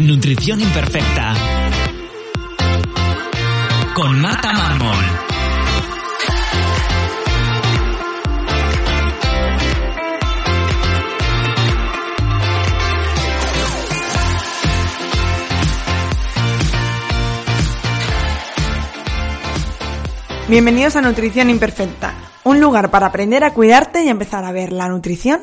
Nutrición imperfecta. Con Marta Mármol. Bienvenidos a Nutrición Imperfecta, un lugar para aprender a cuidarte y empezar a ver la nutrición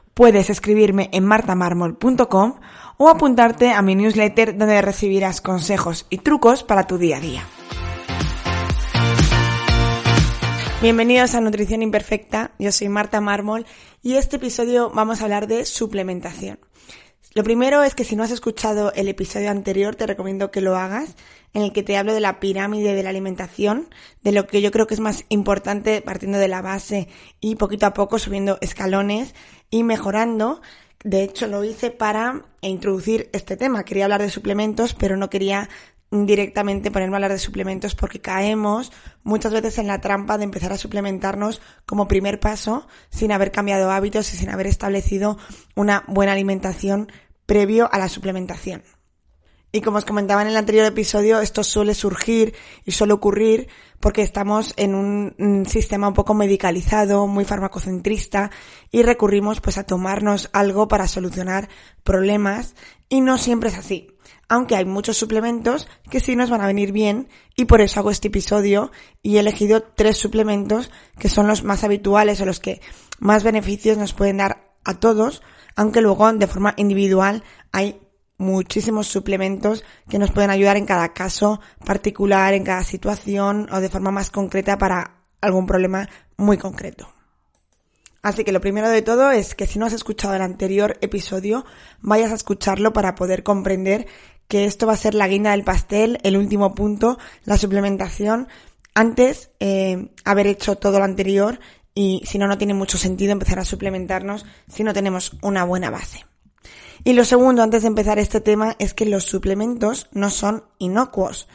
puedes escribirme en martamarmol.com o apuntarte a mi newsletter donde recibirás consejos y trucos para tu día a día. Bienvenidos a Nutrición Imperfecta, yo soy Marta Mármol y este episodio vamos a hablar de suplementación. Lo primero es que si no has escuchado el episodio anterior te recomiendo que lo hagas en el que te hablo de la pirámide de la alimentación, de lo que yo creo que es más importante partiendo de la base y poquito a poco subiendo escalones y mejorando. De hecho, lo hice para introducir este tema. Quería hablar de suplementos, pero no quería directamente ponerme a hablar de suplementos porque caemos muchas veces en la trampa de empezar a suplementarnos como primer paso sin haber cambiado hábitos y sin haber establecido una buena alimentación previo a la suplementación. Y como os comentaba en el anterior episodio, esto suele surgir y suele ocurrir porque estamos en un, sistema un poco medicalizado, muy farmacocentrista y recurrimos pues a tomarnos algo para solucionar problemas y no siempre es así. Aunque hay muchos suplementos que sí nos van a venir bien y por eso hago este episodio y he elegido tres suplementos que son los más habituales o los que más beneficios nos pueden dar a todos, aunque luego de forma individual hay muchísimos suplementos que nos pueden ayudar en cada caso particular, en cada situación o de forma más concreta para algún problema muy concreto. Así que lo primero de todo es que si no has escuchado el anterior episodio, vayas a escucharlo para poder comprender que esto va a ser la guinda del pastel, el último punto, la suplementación, antes eh, haber hecho todo lo anterior y si no, no tiene mucho sentido empezar a suplementarnos si no tenemos una buena base. Y lo segundo, antes de empezar este tema, es que los suplementos no son inocuos.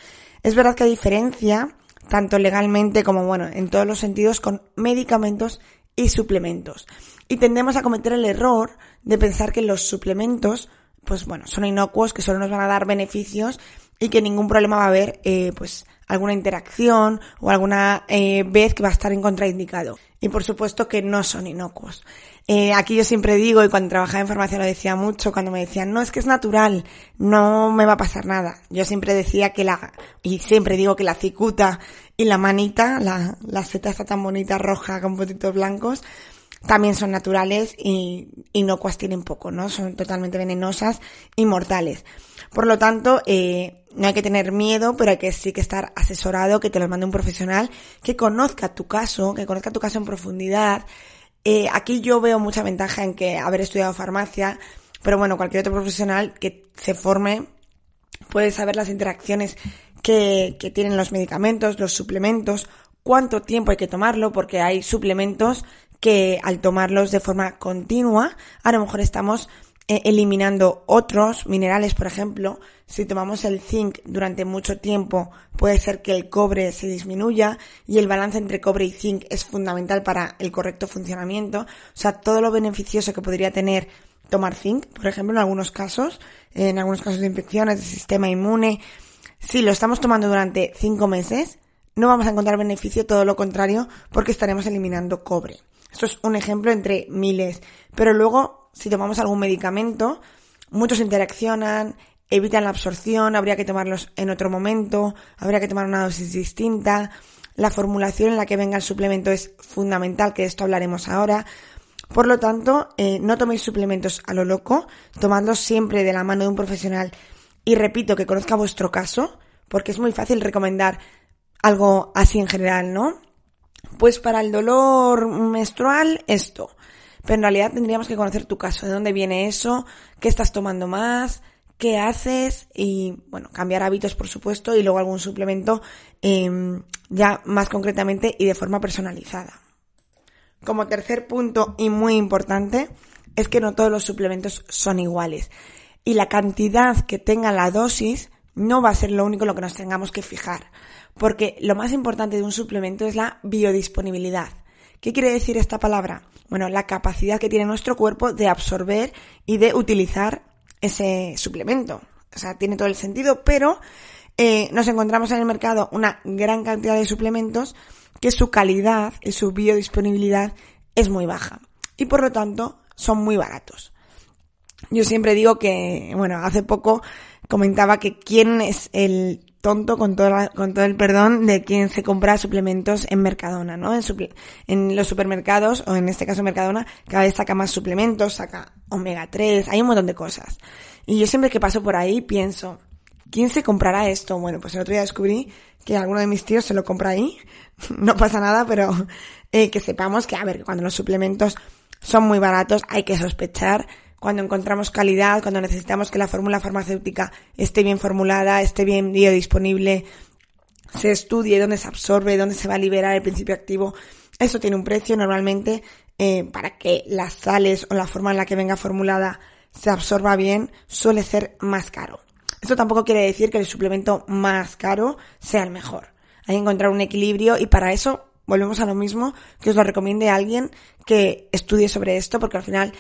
Es verdad que hay diferencia, tanto legalmente como, bueno, en todos los sentidos, con medicamentos y suplementos. Y tendemos a cometer el error de pensar que los suplementos, pues bueno, son inocuos, que solo nos van a dar beneficios y que ningún problema va a haber, eh, pues, alguna interacción o alguna eh, vez que va a estar en contraindicado. Y por supuesto que no son inocuos. Eh, aquí yo siempre digo, y cuando trabajaba en farmacia lo decía mucho, cuando me decían, no, es que es natural, no me va a pasar nada. Yo siempre decía que la, y siempre digo que la cicuta y la manita, la, la seta está tan bonita roja con puntitos blancos, también son naturales y inocuas tienen poco, ¿no? Son totalmente venenosas y mortales. Por lo tanto, eh, no hay que tener miedo, pero hay que sí que estar asesorado, que te lo mande un profesional, que conozca tu caso, que conozca tu caso en profundidad, eh, aquí yo veo mucha ventaja en que haber estudiado farmacia, pero bueno, cualquier otro profesional que se forme puede saber las interacciones que, que tienen los medicamentos, los suplementos, cuánto tiempo hay que tomarlo, porque hay suplementos que al tomarlos de forma continua, a lo mejor estamos eliminando otros minerales, por ejemplo, si tomamos el zinc durante mucho tiempo, puede ser que el cobre se disminuya y el balance entre cobre y zinc es fundamental para el correcto funcionamiento. O sea, todo lo beneficioso que podría tener tomar zinc, por ejemplo, en algunos casos, en algunos casos de infecciones, de sistema inmune, si lo estamos tomando durante cinco meses, no vamos a encontrar beneficio, todo lo contrario, porque estaremos eliminando cobre. Esto es un ejemplo entre miles. Pero luego si tomamos algún medicamento, muchos interaccionan, evitan la absorción, habría que tomarlos en otro momento, habría que tomar una dosis distinta. La formulación en la que venga el suplemento es fundamental, que de esto hablaremos ahora. Por lo tanto, eh, no toméis suplementos a lo loco, tomadlos siempre de la mano de un profesional y repito que conozca vuestro caso, porque es muy fácil recomendar algo así en general, ¿no? Pues para el dolor menstrual, esto. Pero en realidad tendríamos que conocer tu caso, de dónde viene eso, qué estás tomando más, qué haces y, bueno, cambiar hábitos, por supuesto, y luego algún suplemento em, ya más concretamente y de forma personalizada. Como tercer punto y muy importante, es que no todos los suplementos son iguales. Y la cantidad que tenga la dosis no va a ser lo único en lo que nos tengamos que fijar. Porque lo más importante de un suplemento es la biodisponibilidad. ¿Qué quiere decir esta palabra? Bueno, la capacidad que tiene nuestro cuerpo de absorber y de utilizar ese suplemento. O sea, tiene todo el sentido, pero eh, nos encontramos en el mercado una gran cantidad de suplementos que su calidad y su biodisponibilidad es muy baja. Y por lo tanto, son muy baratos. Yo siempre digo que, bueno, hace poco comentaba que quién es el tonto con todo, con todo el perdón de quien se compra suplementos en Mercadona, ¿no? En, los supermercados, o en este caso Mercadona, cada vez saca más suplementos, saca omega 3, hay un montón de cosas. Y yo siempre que paso por ahí pienso, ¿quién se comprará esto? Bueno, pues el otro día descubrí que alguno de mis tíos se lo compra ahí, no pasa nada, pero eh, que sepamos que, a ver, cuando los suplementos son muy baratos hay que sospechar cuando encontramos calidad, cuando necesitamos que la fórmula farmacéutica esté bien formulada, esté bien biodisponible, se estudie dónde se absorbe, dónde se va a liberar el principio activo. Eso tiene un precio normalmente eh, para que las sales o la forma en la que venga formulada se absorba bien, suele ser más caro. Esto tampoco quiere decir que el suplemento más caro sea el mejor. Hay que encontrar un equilibrio y para eso volvemos a lo mismo que os lo recomiende alguien que estudie sobre esto porque al final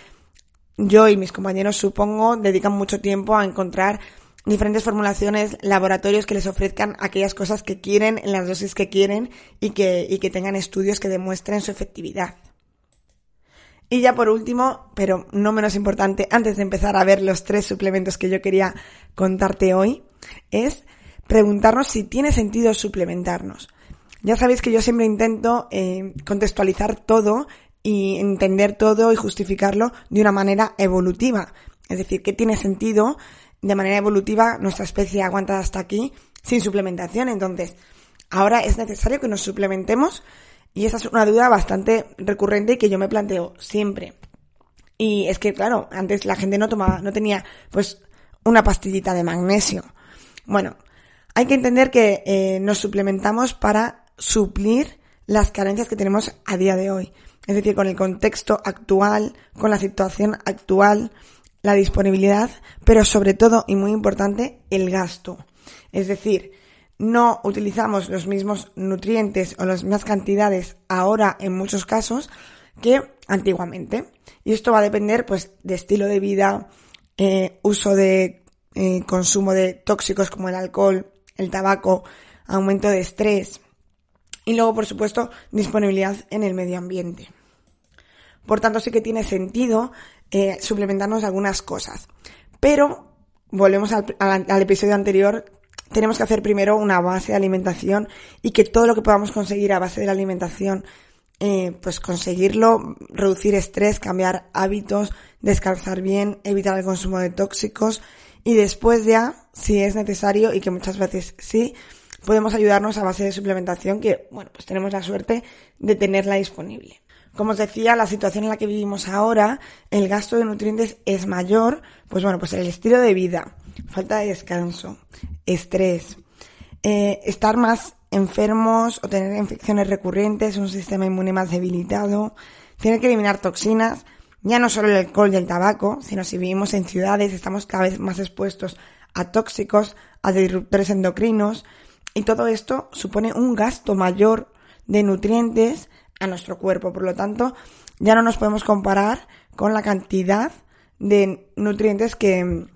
yo y mis compañeros, supongo, dedican mucho tiempo a encontrar diferentes formulaciones, laboratorios que les ofrezcan aquellas cosas que quieren, en las dosis que quieren y que, y que tengan estudios que demuestren su efectividad. Y ya por último, pero no menos importante, antes de empezar a ver los tres suplementos que yo quería contarte hoy, es preguntarnos si tiene sentido suplementarnos. Ya sabéis que yo siempre intento eh, contextualizar todo y entender todo y justificarlo de una manera evolutiva. Es decir, que tiene sentido de manera evolutiva nuestra especie aguanta hasta aquí sin suplementación. Entonces, ahora es necesario que nos suplementemos y esa es una duda bastante recurrente y que yo me planteo siempre. Y es que, claro, antes la gente no tomaba, no tenía, pues, una pastillita de magnesio. Bueno, hay que entender que eh, nos suplementamos para suplir las carencias que tenemos a día de hoy es decir, con el contexto actual, con la situación actual, la disponibilidad, pero sobre todo, y muy importante, el gasto. Es decir, no utilizamos los mismos nutrientes o las mismas cantidades ahora en muchos casos que antiguamente. Y esto va a depender pues de estilo de vida, eh, uso de eh, consumo de tóxicos como el alcohol, el tabaco, aumento de estrés y luego por supuesto disponibilidad en el medio ambiente. Por tanto, sí que tiene sentido eh, suplementarnos algunas cosas. Pero, volvemos al, episodio anterior, tenemos que hacer primero una base de alimentación y que todo lo que podamos conseguir a base de la alimentación, eh, pues conseguirlo, reducir estrés, cambiar hábitos, descansar bien, evitar el consumo de tóxicos y después ya, si es necesario y que muchas veces sí, podemos ayudarnos a base de suplementación que, bueno, pues tenemos la suerte de tenerla disponible. Como os decía, la situación en la que vivimos ahora, el gasto de nutrientes es mayor, pues bueno, pues el estilo de vida, falta de descanso, estrés, eh, estar más enfermos o tener infecciones recurrentes, un sistema inmune más debilitado, tener que eliminar toxinas, ya no solo el alcohol y el tabaco, sino si vivimos en ciudades, estamos cada vez más expuestos a tóxicos, a disruptores endocrinos, y todo esto supone un gasto mayor de nutrientes a nuestro cuerpo. Por lo tanto, ya no nos podemos comparar con la cantidad de nutrientes que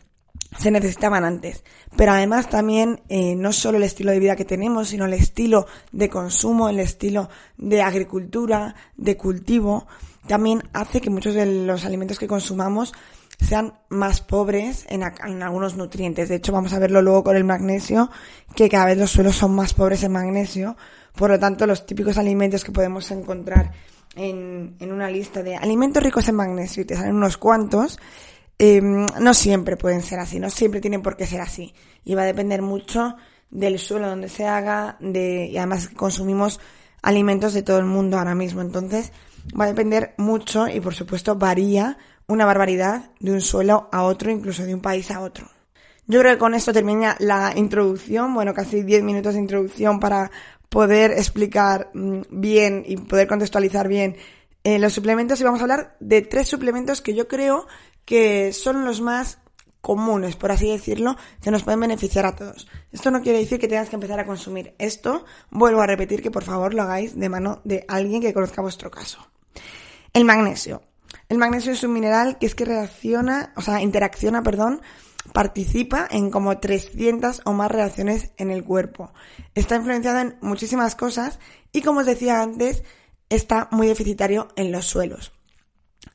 se necesitaban antes. Pero además también eh, no solo el estilo de vida que tenemos, sino el estilo de consumo, el estilo de agricultura, de cultivo, también hace que muchos de los alimentos que consumamos sean más pobres en, en, algunos nutrientes. De hecho, vamos a verlo luego con el magnesio, que cada vez los suelos son más pobres en magnesio. Por lo tanto, los típicos alimentos que podemos encontrar en, en una lista de alimentos ricos en magnesio y te salen unos cuantos, eh, no siempre pueden ser así, no siempre tienen por qué ser así. Y va a depender mucho del suelo donde se haga, de, y además consumimos alimentos de todo el mundo ahora mismo. Entonces, va a depender mucho y por supuesto varía una barbaridad de un suelo a otro, incluso de un país a otro. Yo creo que con esto termina la introducción, bueno, casi 10 minutos de introducción para poder explicar mm, bien y poder contextualizar bien eh, los suplementos y vamos a hablar de tres suplementos que yo creo que son los más comunes, por así decirlo, que nos pueden beneficiar a todos. Esto no quiere decir que tengas que empezar a consumir esto. Vuelvo a repetir que por favor lo hagáis de mano de alguien que conozca vuestro caso. El magnesio. El magnesio es un mineral que es que reacciona, o sea, interacciona, perdón, participa en como 300 o más reacciones en el cuerpo. Está influenciado en muchísimas cosas y como os decía antes, está muy deficitario en los suelos.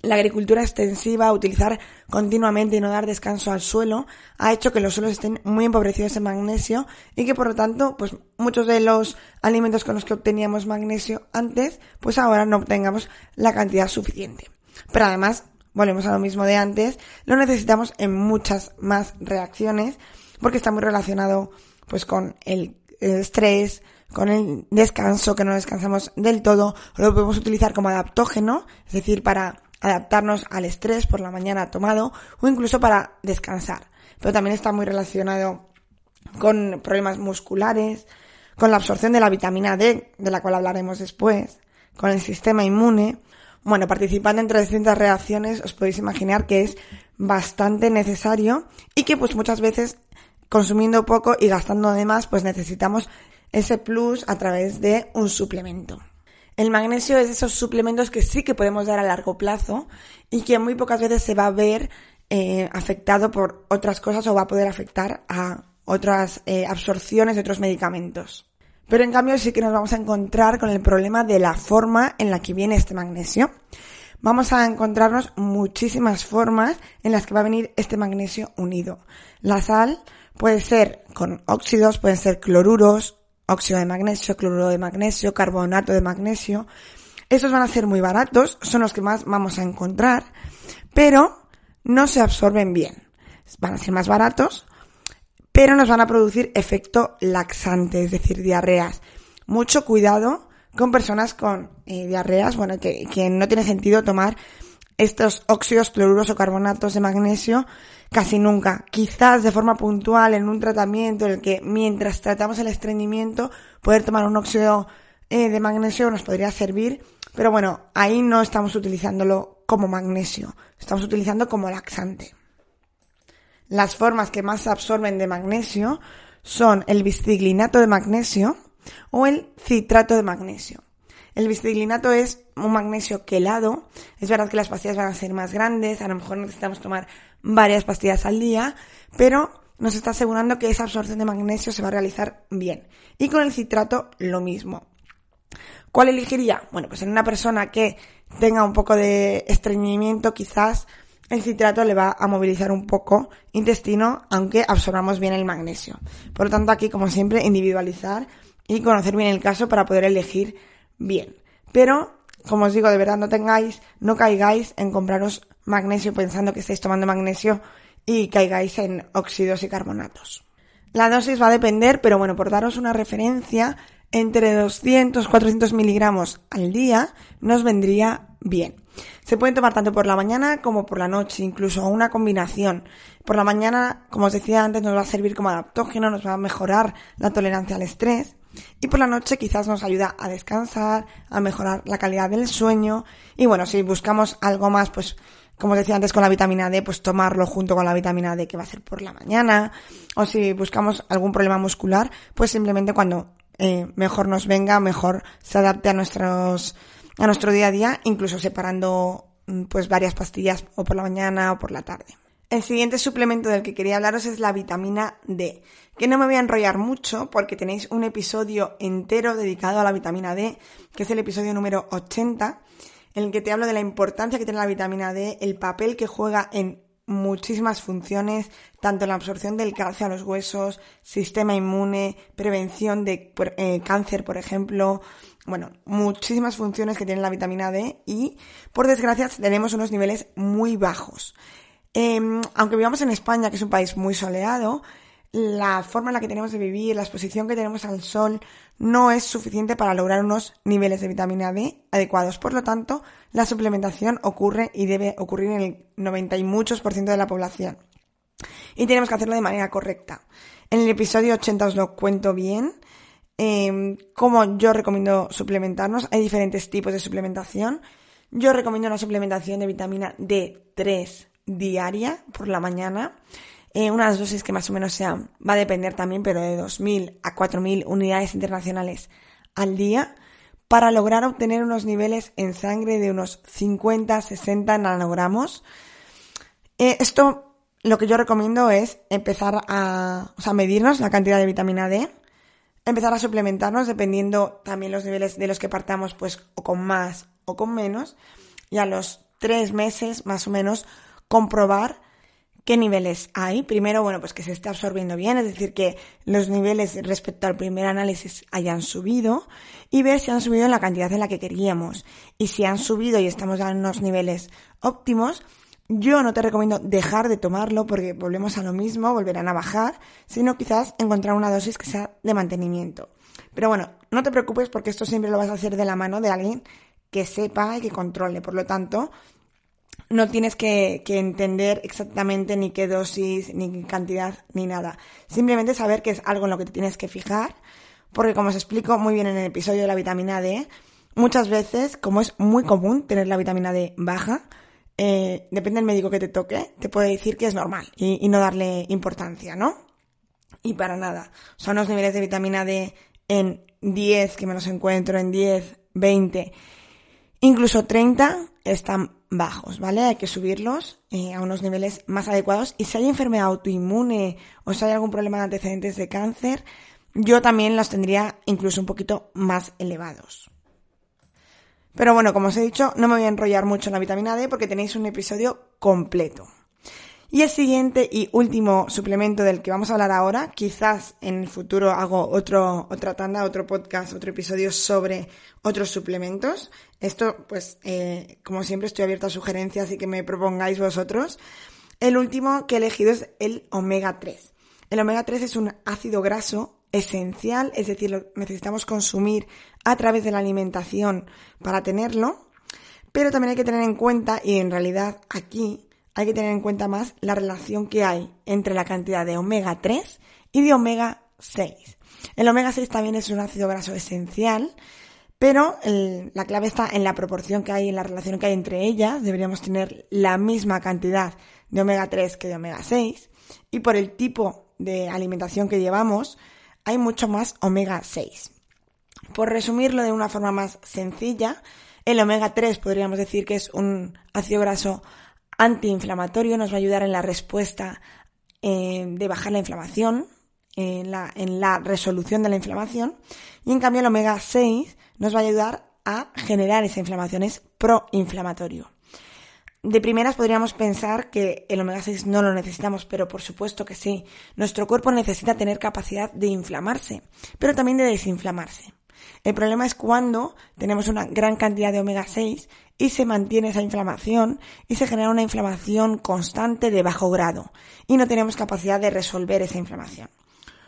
La agricultura extensiva, utilizar continuamente y no dar descanso al suelo, ha hecho que los suelos estén muy empobrecidos en magnesio y que por lo tanto, pues muchos de los alimentos con los que obteníamos magnesio antes, pues ahora no obtengamos la cantidad suficiente. Pero además, volvemos a lo mismo de antes, lo necesitamos en muchas más reacciones porque está muy relacionado pues con el, estrés, con el descanso, que no descansamos del todo, lo podemos utilizar como adaptógeno, es decir, para adaptarnos al estrés por la mañana tomado o incluso para descansar. Pero también está muy relacionado con problemas musculares, con la absorción de la vitamina D, de la cual hablaremos después, con el sistema inmune. Bueno, participando en 300 reacciones os podéis imaginar que es bastante necesario y que pues muchas veces consumiendo poco y gastando de más pues necesitamos ese plus a través de un suplemento. El magnesio es de esos suplementos que sí que podemos dar a largo plazo y que muy pocas veces se va a ver eh, afectado por otras cosas o va a poder afectar a otras eh, absorciones de otros medicamentos. Pero en cambio sí que nos vamos a encontrar con el problema de la forma en la que viene este magnesio. Vamos a encontrarnos muchísimas formas en las que va a venir este magnesio unido. La sal puede ser con óxidos, pueden ser cloruros, óxido de magnesio, cloruro de magnesio, carbonato de magnesio. Estos van a ser muy baratos, son los que más vamos a encontrar, pero no se absorben bien. Van a ser más baratos, pero nos van a producir efecto laxante, es decir, diarreas. Mucho cuidado con personas con eh, diarreas, bueno, que, no tiene sentido tomar estos óxidos, cloruros o carbonatos de magnesio casi nunca. Quizás de forma puntual en un tratamiento en el que mientras tratamos el estreñimiento poder tomar un óxido eh, de magnesio nos podría servir, pero bueno, ahí no estamos utilizándolo como magnesio, estamos utilizando como laxante. Las formas que más absorben de magnesio son el biciclinato de magnesio o el citrato de magnesio. El biciclinato es un magnesio quelado. Es verdad que las pastillas van a ser más grandes, a lo mejor necesitamos tomar varias pastillas al día, pero nos está asegurando que esa absorción de magnesio se va a realizar bien. Y con el citrato lo mismo. ¿Cuál elegiría? Bueno, pues en una persona que tenga un poco de estreñimiento, quizás el citrato le va a movilizar un poco intestino, aunque absorbamos bien el magnesio. Por lo tanto, aquí, como siempre, individualizar y conocer bien el caso para poder elegir bien. Pero, como os digo, de verdad no tengáis, no caigáis en compraros magnesio pensando que estáis tomando magnesio y caigáis en óxidos y carbonatos. La dosis va a depender, pero bueno, por daros una referencia, entre 200 400 miligramos al día nos vendría bien. Se pueden tomar tanto por la mañana como por la noche, incluso una combinación. Por la mañana, como os decía antes, nos va a servir como adaptógeno, nos va a mejorar la tolerancia al estrés. Y por la noche quizás nos ayuda a descansar, a mejorar la calidad del sueño. Y bueno, si buscamos algo más, pues como decía antes con la vitamina D, pues tomarlo junto con la vitamina D que va a ser por la mañana. O si buscamos algún problema muscular, pues simplemente cuando eh, mejor nos venga, mejor se adapte a nuestros, a nuestro día a día, incluso separando mm, pues varias pastillas o por la mañana o por la tarde. El siguiente suplemento del que quería hablaros es la vitamina D, que no me voy a enrollar mucho porque tenéis un episodio entero dedicado a la vitamina D, que es el episodio número 80, en el que te hablo de la importancia que tiene la vitamina D, el papel que juega en muchísimas funciones, tanto la absorción del calcio a los huesos, sistema inmune, prevención de eh, cáncer, por ejemplo, bueno, muchísimas funciones que tiene la vitamina D y, por desgracia, tenemos unos niveles muy bajos. Em, aunque vivamos en España, que es un país muy soleado, la forma en la que tenemos de vivir, la exposición que tenemos al sol, no es suficiente para lograr unos niveles de vitamina D adecuados. Por lo tanto, la suplementación ocurre y debe ocurrir en el 90 y muchos por ciento de la población. Y tenemos que hacerlo de manera correcta. En el episodio 80 os lo cuento bien. Eh, cómo yo recomiendo suplementarnos. Hay diferentes tipos de suplementación. Yo recomiendo una suplementación de vitamina D3 diaria por la mañana. Eh, unas dosis que más o menos sean, va a depender también, pero de 2.000 a 4.000 unidades internacionales al día para lograr obtener unos niveles en sangre de unos 50-60 nanogramos. Eh, esto lo que yo recomiendo es empezar a, o sea, medirnos la cantidad de vitamina D, empezar a suplementarnos dependiendo también los niveles de los que partamos, pues o con más o con menos, y a los tres meses más o menos comprobar qué niveles hay. Primero, bueno, pues que se esté absorbiendo bien, es decir, que los niveles respecto al primer análisis hayan subido y ver si han subido en la cantidad en la que queríamos. Y si han subido y estamos en unos niveles óptimos, yo no te recomiendo dejar de tomarlo porque volvemos a lo mismo, volverán a bajar, sino quizás encontrar una dosis que sea de mantenimiento. Pero bueno, no te preocupes porque esto siempre lo vas a hacer de la mano de alguien que sepa y que controle. Por lo tanto, no tienes que, entender exactamente ni qué dosis, ni cantidad, ni nada. Simplemente saber que es algo en lo que te tienes que fijar, porque como os explico muy bien en el episodio de la vitamina D, muchas veces, como es muy común tener la vitamina D baja, eh, depende del médico que te toque, te puede decir que es normal y, y no darle importancia, ¿no? Y para nada. Son los niveles de vitamina D en 10, que me los encuentro en 10, 20, incluso 30, están bajos, ¿vale? Hay que subirlos eh, a unos niveles más adecuados. Y si hay enfermedad autoinmune o si hay algún problema de antecedentes de cáncer, yo también los tendría incluso un poquito más elevados. Pero bueno, como os he dicho, no me voy a enrollar mucho en la vitamina D porque tenéis un episodio completo. Y el siguiente y último suplemento del que vamos a hablar ahora, quizás en el futuro hago otro, otra tanda, otro podcast, otro episodio sobre otros suplementos. Esto, pues, eh, como siempre estoy abierta a sugerencias y que me propongáis vosotros. El último que he elegido es el omega 3. El omega 3 es un ácido graso esencial, es decir, lo necesitamos consumir a través de la alimentación para tenerlo, pero también hay que tener en cuenta, y en realidad aquí hay que tener en cuenta más la relación que hay entre la cantidad de omega 3 y de omega 6. El omega 6 también es un ácido graso esencial, pero la clave está en la proporción que hay, en la relación que hay entre ellas. Deberíamos tener la misma cantidad de omega 3 que de omega 6. Y por el tipo de alimentación que llevamos, hay mucho más omega 6. Por resumirlo de una forma más sencilla, el omega 3 podríamos decir que es un ácido graso antiinflamatorio, nos va a ayudar en la respuesta eh, de bajar la inflamación, en la, en la resolución de la inflamación, y en cambio el omega 6 nos va a ayudar a generar esa inflamación, es proinflamatorio. De primeras podríamos pensar que el omega 6 no lo necesitamos, pero por supuesto que sí. Nuestro cuerpo necesita tener capacidad de inflamarse, pero también de desinflamarse. El problema es cuando tenemos una gran cantidad de omega 6 y se mantiene esa inflamación y se genera una inflamación constante de bajo grado y no tenemos capacidad de resolver esa inflamación.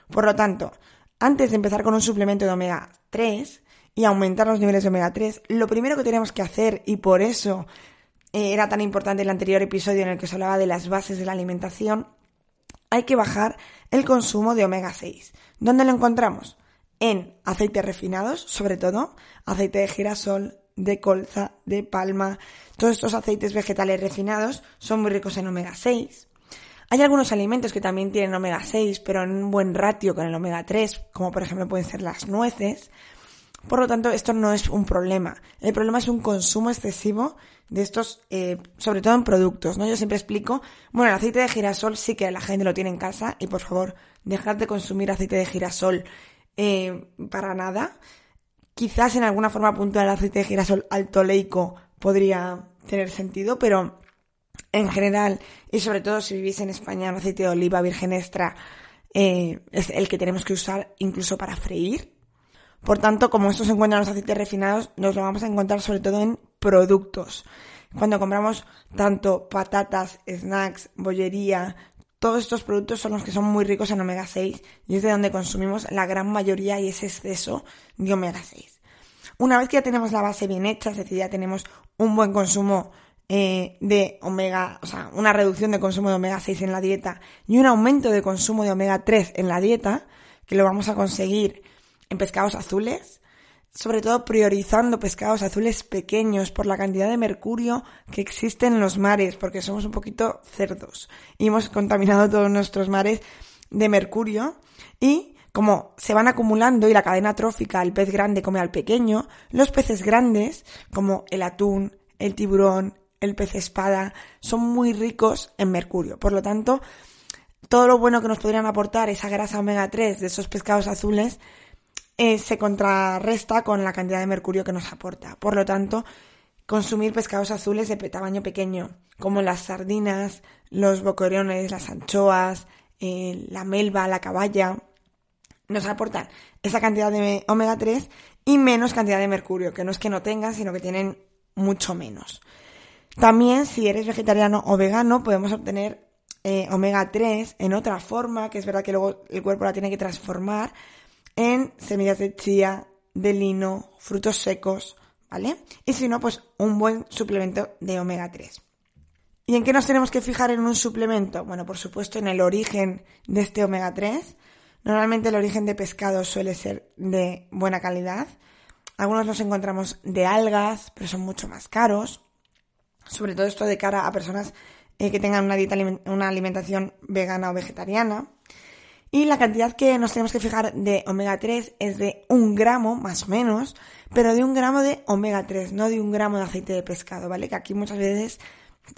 Por lo tanto, antes de empezar con un suplemento de omega 3 y aumentar los niveles de omega 3, lo primero que tenemos que hacer, y por eso eh, era tan importante el anterior episodio en el que se hablaba de las bases de la alimentación, hay que bajar el consumo de omega 6. ¿Dónde lo encontramos? En aceites refinados, sobre todo, aceite de girasol, de colza, de palma. Todos estos aceites vegetales refinados son muy ricos en omega 6. Hay algunos alimentos que también tienen omega 6, pero en un buen ratio con el omega 3, como por ejemplo pueden ser las nueces. Por lo tanto, esto no es un problema. El problema es un consumo excesivo de estos, eh, sobre todo en productos, ¿no? Yo siempre explico, bueno, el aceite de girasol sí que la gente lo tiene en casa y por favor, dejad de consumir aceite de girasol eh, para nada. Quizás en alguna forma puntual el aceite de girasol alto leico podría tener sentido, pero en general, y sobre todo si vivís en España, el aceite de oliva virgen extra eh, es el que tenemos que usar incluso para freír. Por tanto, como esto se encuentra en los aceites refinados, nos lo vamos a encontrar sobre todo en productos. Cuando compramos tanto patatas, snacks, bollería, todos estos productos son los que son muy ricos en omega 6 y es de donde consumimos la gran mayoría y ese exceso de omega 6. Una vez que ya tenemos la base bien hecha, es decir, ya tenemos un buen consumo eh, de omega, o sea, una reducción de consumo de omega 6 en la dieta y un aumento de consumo de omega 3 en la dieta, que lo vamos a conseguir en pescados azules, sobre todo priorizando pescados azules pequeños por la cantidad de mercurio que existe en los mares, porque somos un poquito cerdos y hemos contaminado todos nuestros mares de mercurio y como se van acumulando y la cadena trófica, el pez grande come al pequeño, los peces grandes, como el atún, el tiburón, el pez espada, son muy ricos en mercurio. Por lo tanto, todo lo bueno que nos podrían aportar esa grasa omega 3 de esos pescados azules eh, se contrarresta con la cantidad de mercurio que nos aporta. Por lo tanto, consumir pescados azules de tamaño pequeño, como las sardinas, los boquerones, las anchoas, eh, la melva, la caballa, nos aportan esa cantidad de omega 3 y menos cantidad de mercurio, que no es que no tengan, sino que tienen mucho menos. También, si eres vegetariano o vegano, podemos obtener eh, omega 3 en otra forma, que es verdad que luego el cuerpo la tiene que transformar, en semillas de chía, de lino, frutos secos, ¿vale? Y si no, pues un buen suplemento de omega 3. ¿Y en qué nos tenemos que fijar en un suplemento? Bueno, por supuesto en el origen de este omega 3. Normalmente el origen de pescado suele ser de buena calidad. Algunos los encontramos de algas, pero son mucho más caros. Sobre todo esto de cara a personas eh, que tengan una dieta, una alimentación vegana o vegetariana. Y la cantidad que nos tenemos que fijar de omega 3 es de un gramo, más o menos, pero de un gramo de omega 3, no de un gramo de aceite de pescado, ¿vale? Que aquí muchas veces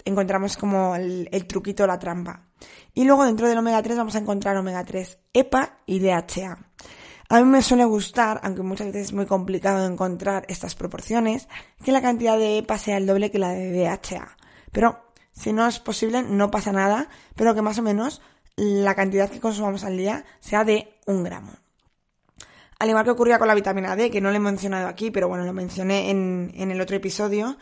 encontramos como el, el truquito, la trampa. Y luego dentro del omega 3 vamos a encontrar omega 3 EPA y DHA. A mí me suele gustar, aunque muchas veces es muy complicado encontrar estas proporciones, que la cantidad de EPA sea el doble que la de DHA. Pero si no es posible, no pasa nada, pero que más o menos la cantidad que consumamos al día sea de un gramo. Al igual que ocurría con la vitamina D, que no lo he mencionado aquí, pero bueno, lo mencioné en, el otro episodio,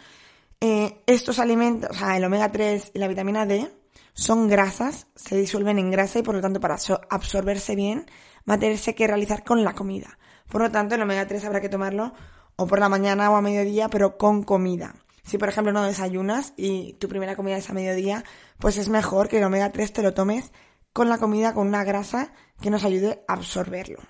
eh, estos alimentos, o sea, el omega 3 y la vitamina D, son grasas, se disuelven en grasa y por lo tanto para absorberse bien va a tenerse que realizar con la comida. Por lo tanto, el omega 3 habrá que tomarlo o por la mañana o a mediodía, pero con comida. Si por ejemplo no desayunas y tu primera comida es a mediodía, pues es mejor que el omega 3 te lo tomes con la comida con una grasa que nos ayude a absorberlo.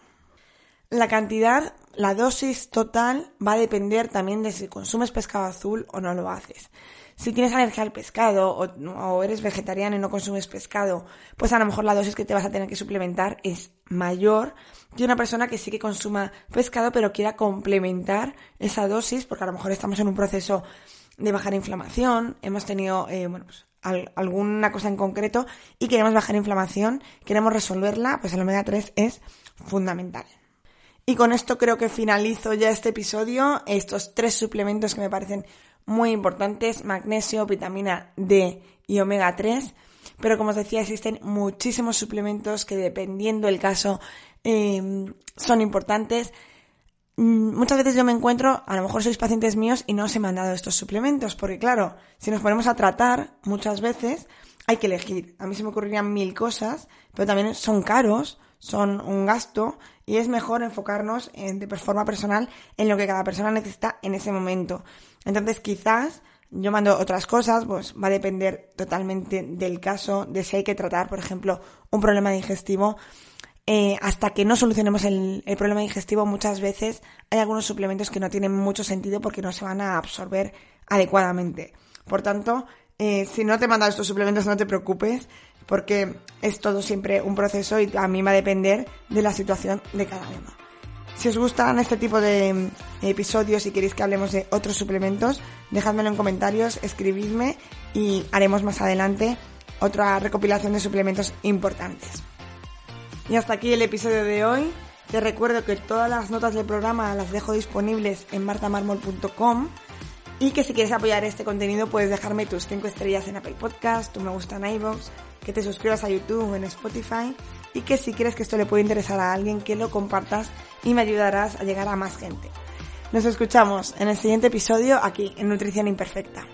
La cantidad, la dosis total va a depender también de si consumes pescado azul o no lo haces. Si tienes alergia al pescado o, eres vegetariano y no consumes pescado, pues a lo mejor la dosis que te vas a tener que suplementar es mayor que una persona que sí que consuma pescado pero quiera complementar esa dosis porque a lo mejor estamos en un proceso de bajar inflamación, hemos tenido, eh, bueno, pues alguna cosa en concreto y queremos bajar inflamación, queremos resolverla, pues el omega 3 es fundamental. Y con esto creo que finalizo ya este episodio. Estos tres suplementos que me parecen muy importantes, magnesio, vitamina D y omega 3. Pero como os decía, existen muchísimos suplementos que dependiendo del caso eh, son importantes. Mm, muchas veces yo me encuentro, a lo mejor sois pacientes míos y no os he mandado estos suplementos, porque claro, si nos ponemos a tratar, muchas veces hay que elegir. A mí se me ocurrirían mil cosas, pero también son caros, son un gasto y es mejor enfocarnos en, de forma personal en lo que cada persona necesita en ese momento. Entonces quizás yo mando otras cosas, pues va a depender totalmente del caso, de si hay que tratar, por ejemplo, un problema digestivo eh, hasta que no solucionemos el, problema digestivo, muchas veces hay algunos suplementos que no tienen mucho sentido porque no se van a absorber adecuadamente. Por tanto, eh, si no te he estos suplementos, no te preocupes, porque es todo siempre un proceso y a mí va a depender de la situación de cada uno. Si os gustan este tipo de mm, episodios y queréis que hablemos de otros suplementos, dejádmelo en comentarios, escribidme y haremos más adelante otra recopilación de suplementos importantes. Y hasta aquí el episodio de hoy. Te recuerdo que todas las notas del programa las dejo disponibles en martamarmol.com Y que si quieres apoyar este contenido puedes dejarme tus 5 estrellas en Apple Podcast, tu me gusta en iVoox, que te suscribas a YouTube o en Spotify y que si crees que esto le puede interesar a alguien que lo compartas y me ayudarás a llegar a más gente. Nos escuchamos en el siguiente episodio aquí en Nutrición Imperfecta.